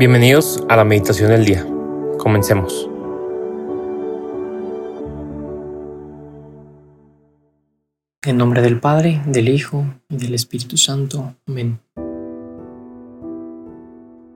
Bienvenidos a la meditación del día. Comencemos. En nombre del Padre, del Hijo y del Espíritu Santo. Amén.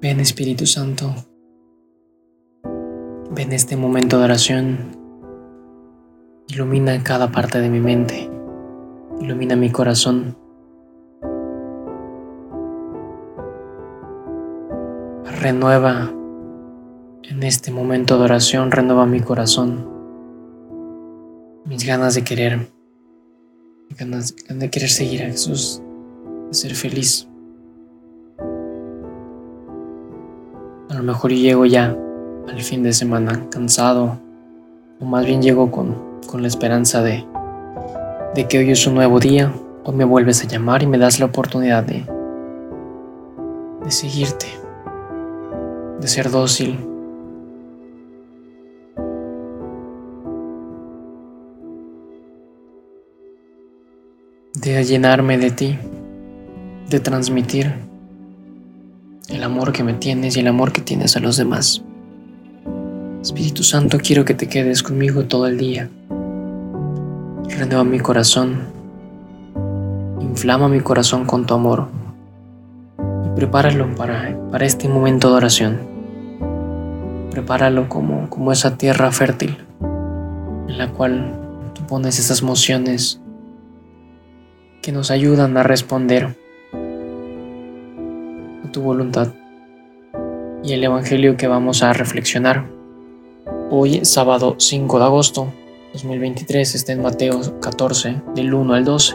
Ven Espíritu Santo. Ven este momento de oración. Ilumina cada parte de mi mente. Ilumina mi corazón renueva en este momento de oración, renueva mi corazón, mis ganas de querer, ganas de querer seguir a Jesús, de ser feliz. A lo mejor llego ya al fin de semana cansado, o más bien llego con, con la esperanza de, de que hoy es un nuevo día, hoy me vuelves a llamar y me das la oportunidad de, de seguirte de ser dócil. de llenarme de ti, de transmitir el amor que me tienes y el amor que tienes a los demás. Espíritu Santo, quiero que te quedes conmigo todo el día. Renueva mi corazón, inflama mi corazón con tu amor prepáralo para, para este momento de oración. Prepáralo como, como esa tierra fértil en la cual tú pones esas mociones que nos ayudan a responder a tu voluntad. Y el Evangelio que vamos a reflexionar hoy, sábado 5 de agosto 2023, está en Mateo 14, del 1 al 12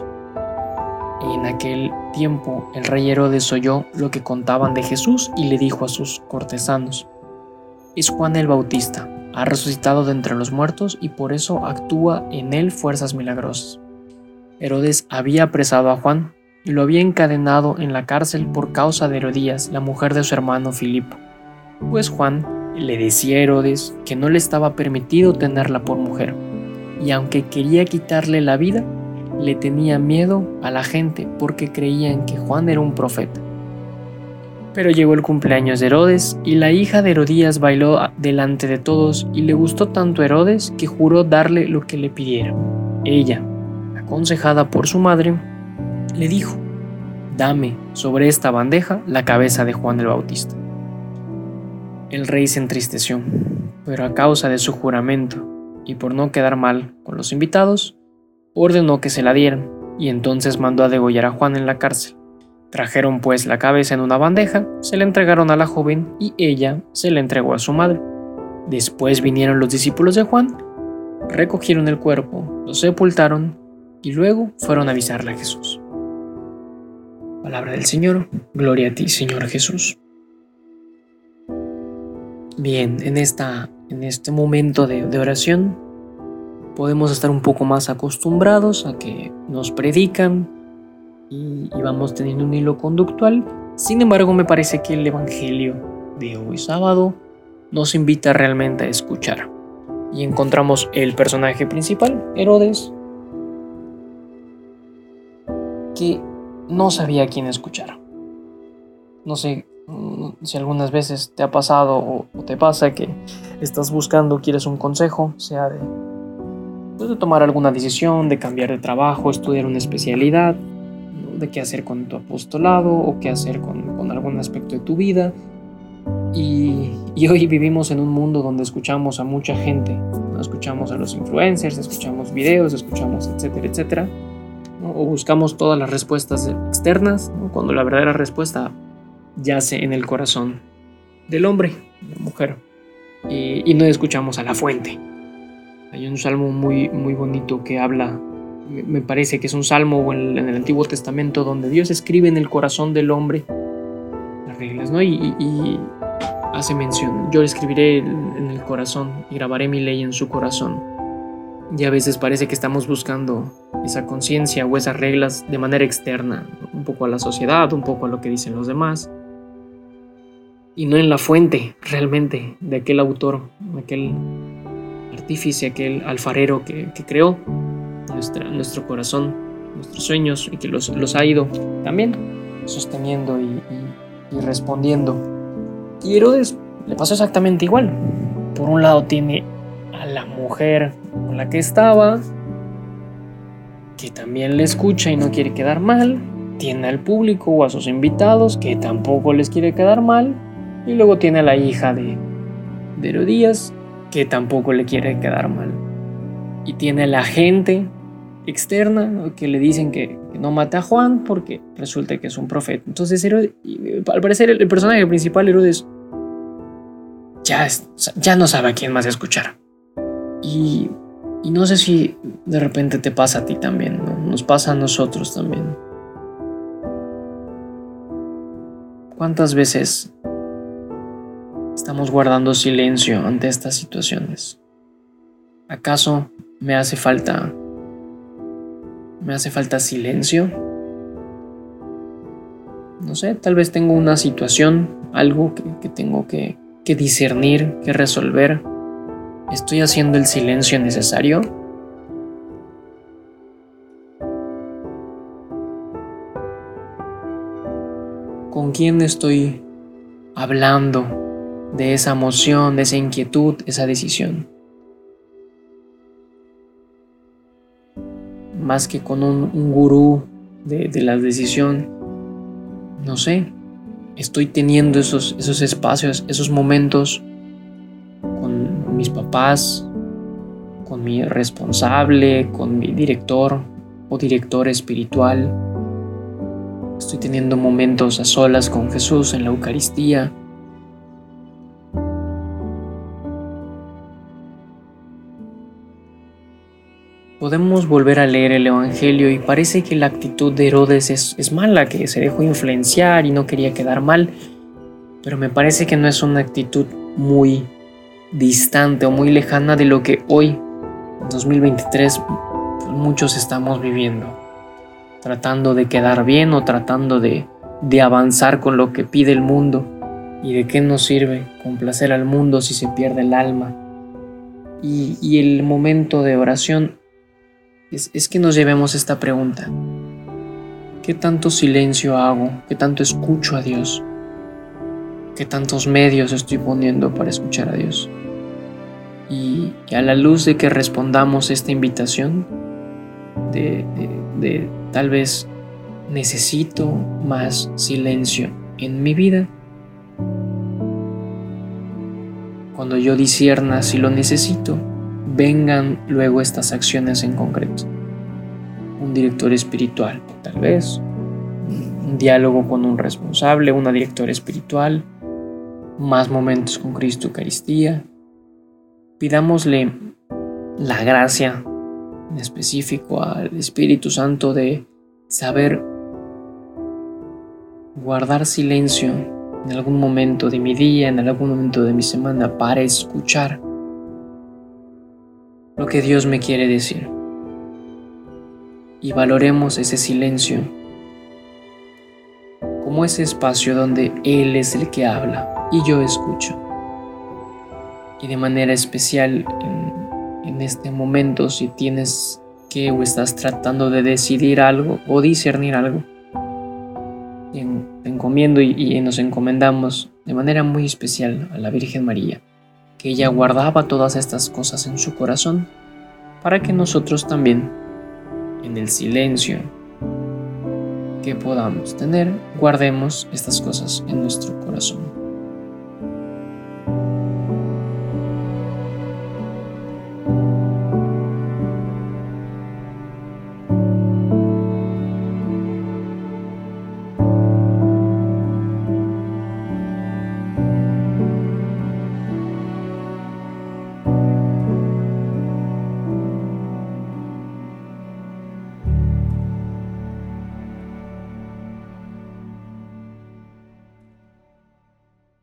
y en aquel tiempo el rey Herodes oyó lo que contaban de Jesús y le dijo a sus cortesanos, es Juan el Bautista, ha resucitado de entre los muertos y por eso actúa en él fuerzas milagrosas. Herodes había apresado a Juan y lo había encadenado en la cárcel por causa de Herodías, la mujer de su hermano Filipo. Pues Juan le decía a Herodes que no le estaba permitido tenerla por mujer, y aunque quería quitarle la vida, le tenía miedo a la gente porque creían que Juan era un profeta. Pero llegó el cumpleaños de Herodes y la hija de Herodías bailó delante de todos y le gustó tanto a Herodes que juró darle lo que le pidiera. Ella, aconsejada por su madre, le dijo, dame sobre esta bandeja la cabeza de Juan el Bautista. El rey se entristeció, pero a causa de su juramento y por no quedar mal con los invitados, ordenó que se la dieran, y entonces mandó a degollar a Juan en la cárcel. Trajeron pues la cabeza en una bandeja, se la entregaron a la joven y ella se la entregó a su madre. Después vinieron los discípulos de Juan, recogieron el cuerpo, lo sepultaron y luego fueron a avisarle a Jesús. Palabra del Señor, gloria a ti Señor Jesús. Bien, en, esta, en este momento de, de oración podemos estar un poco más acostumbrados a que nos predican y, vamos teniendo un hilo conductual. Sin embargo, me parece que el Evangelio de hoy sábado nos invita realmente a escuchar. Y encontramos el personaje principal, Herodes, que no sabía a quién escuchar. No sé mm, si algunas veces te ha pasado o, te pasa que estás buscando, quieres un consejo, sea de pues, de tomar alguna decisión, de cambiar de trabajo, estudiar una especialidad, de qué hacer con tu apostolado o qué hacer con, con algún aspecto de tu vida. Y, y, hoy vivimos en un mundo donde escuchamos a mucha gente, ¿no? escuchamos a los influencers, escuchamos videos, escuchamos etcétera, etcétera, o buscamos todas las respuestas externas, cuando la verdadera respuesta yace en el corazón del hombre, de la mujer, y, y no escuchamos a la fuente, hay un salmo muy, muy bonito que habla, me parece que es un salmo en, el Antiguo Testamento donde Dios escribe en el corazón del hombre las reglas, ¿no? Y, hace mención, yo escribiré en el corazón y grabaré mi ley en su corazón. Y a veces parece que estamos buscando esa conciencia o esas reglas de manera externa, un poco a la sociedad, un poco a lo que dicen los demás, y no en la fuente realmente de aquel autor, aquel artífice, aquel alfarero que, creó nuestro corazón, nuestros sueños y que los, ha ido también sosteniendo y, respondiendo Y Herodes le pasó exactamente igual. Por un lado tiene a la mujer con la que estaba, que también le escucha y no quiere quedar mal. Tiene al público o a sus invitados, que tampoco les quiere quedar mal. Y luego tiene a la hija de, de Herodías, que tampoco le quiere quedar mal. Y tiene a la gente externa que le dicen que, no mate a Juan porque resulta que es un profeta. Entonces, al parecer, el, personaje principal, Herodes, ya, ya no sabe a quién más escuchar. Y, no sé si de repente te pasa a ti también, nos pasa a nosotros también. ¿Cuántas veces estamos guardando silencio ante estas situaciones? ¿Acaso me hace falta me hace falta silencio? No sé, tal vez tengo una situación, algo que, tengo que, que discernir, que resolver. ¿Estoy haciendo el silencio necesario? ¿Con quién estoy hablando de esa emoción, de esa inquietud, esa decisión? Más que con un, gurú de, la decisión. No sé, estoy teniendo esos, esos espacios, esos momentos con mis papás, con mi responsable, con mi director o director espiritual. Estoy teniendo momentos a solas con Jesús en la Eucaristía. Podemos volver a leer el Evangelio y parece que la actitud de Herodes es, mala, que se dejó influenciar y no quería quedar mal, pero me parece que no es una actitud muy distante o muy lejana de lo que hoy, en 2023, muchos estamos viviendo, tratando de quedar bien o tratando de, avanzar con lo que pide el mundo. ¿Y de qué nos sirve complacer al mundo si se pierde el alma? Y, y el momento de oración es, que nos llevemos esta pregunta. ¿Qué tanto silencio hago? ¿Qué tanto escucho a Dios? ¿Qué tantos medios estoy poniendo para escuchar a Dios? Y, a la luz de que respondamos esta invitación, de, de tal vez necesito más silencio en mi vida, cuando yo disierna si lo necesito, vengan luego estas acciones en concreto. Un director espiritual, tal vez, un diálogo con un responsable, una directora espiritual, más momentos con Cristo Eucaristía. Pidámosle la gracia en específico al Espíritu Santo de saber guardar silencio en algún momento de mi día, en algún momento de mi semana para escuchar lo que Dios me quiere decir. Y valoremos ese silencio como ese espacio donde Él es el que habla y yo escucho. Y de manera especial en, este momento si tienes que o estás tratando de decidir algo o discernir algo, te encomiendo y nos encomendamos de manera muy especial a la Virgen María que ella guardaba todas estas cosas en su corazón para que nosotros también, en el silencio que podamos tener, guardemos estas cosas en nuestro corazón.